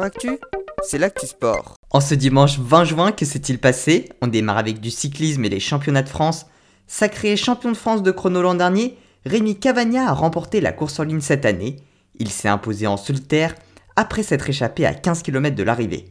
Actu, c'est l'actu sport. En ce dimanche 20 juin, que s'est-il passé? On démarre avec du cyclisme et les championnats de France. Sacré champion de France de chrono l'an dernier, Rémi Cavagna a remporté la course en ligne cette année. Il s'est imposé en solitaire après s'être échappé à 15 km de l'arrivée.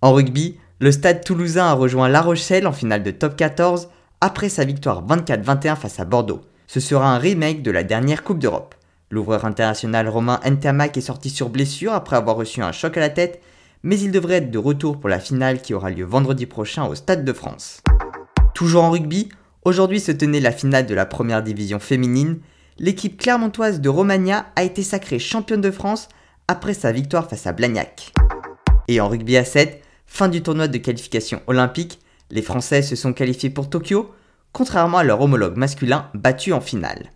En rugby, le stade toulousain a rejoint La Rochelle en finale de top 14 après sa victoire 24-21 face à Bordeaux. Ce sera un remake de la dernière Coupe d'Europe. L'ouvreur international romain Ntermac est sorti sur blessure après avoir reçu un choc à la tête, mais il devrait être de retour pour la finale qui aura lieu vendredi prochain au Stade de France. Toujours en rugby, aujourd'hui se tenait la finale de la première division féminine. L'équipe clermontoise de Romagna a été sacrée championne de France après sa victoire face à Blagnac. Et en rugby à 7, fin du tournoi de qualification olympique, les Français se sont qualifiés pour Tokyo, contrairement à leur homologue masculin battu en finale.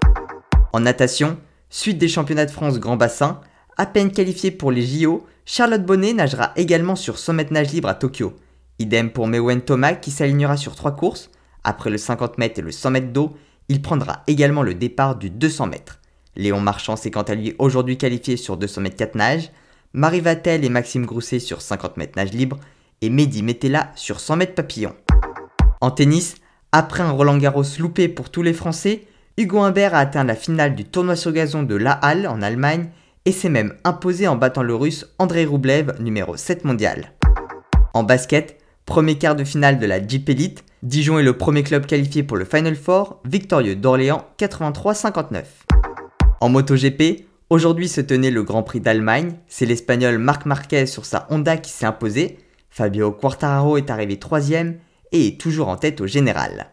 En natation, Suite des championnats de France Grand Bassin, à peine qualifiée pour les JO, Charlotte Bonnet nagera également sur 100 mètres nage libre à Tokyo. Idem pour Mewen Thomas qui s'alignera sur trois courses. Après le 50 mètres et le 100 mètres d'eau, il prendra également le départ du 200 mètres. Léon Marchand s'est quant à lui aujourd'hui qualifié sur 200 mètres 4 nages, Marie Vatel et Maxime Grousset sur 50 mètres nage libre et Mehdi Metella sur 100 mètres papillon. En tennis, après un Roland Garros loupé pour tous les Français, Hugo Humbert a atteint la finale du tournoi sur gazon de La Halle en Allemagne et s'est même imposé en battant le russe Andrei Roublev, numéro 7 mondial. En basket, premier quart de finale de la Jeep Elite, Dijon est le premier club qualifié pour le Final Four, victorieux d'Orléans 83-59. En MotoGP, aujourd'hui se tenait le Grand Prix d'Allemagne, c'est l'Espagnol Marc Marquez sur sa Honda qui s'est imposé, Fabio Quartararo est arrivé troisième et est toujours en tête au général.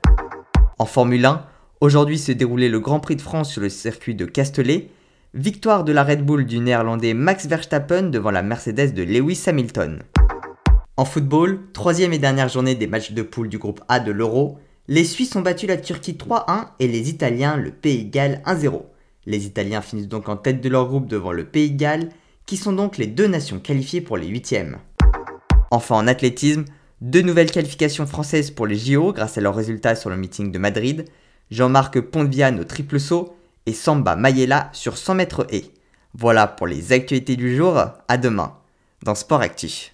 En Formule 1, Aujourd'hui se déroulait le Grand Prix de France sur le circuit de Castellet. Victoire de la Red Bull du néerlandais Max Verstappen devant la Mercedes de Lewis Hamilton. En football, troisième et dernière journée des matchs de poule du groupe A de l'Euro, les Suisses ont battu la Turquie 3-1 et les Italiens le Pays Galles 1-0. Les Italiens finissent donc en tête de leur groupe devant le Pays Galles, qui sont donc les deux nations qualifiées pour les huitièmes. Enfin en athlétisme, deux nouvelles qualifications françaises pour les JO grâce à leurs résultats sur le meeting de Madrid. Jean-Marc Pontviane au triple saut et Samba Mayela sur 100 mètres et. Voilà pour les actualités du jour, à demain dans Sport Actif.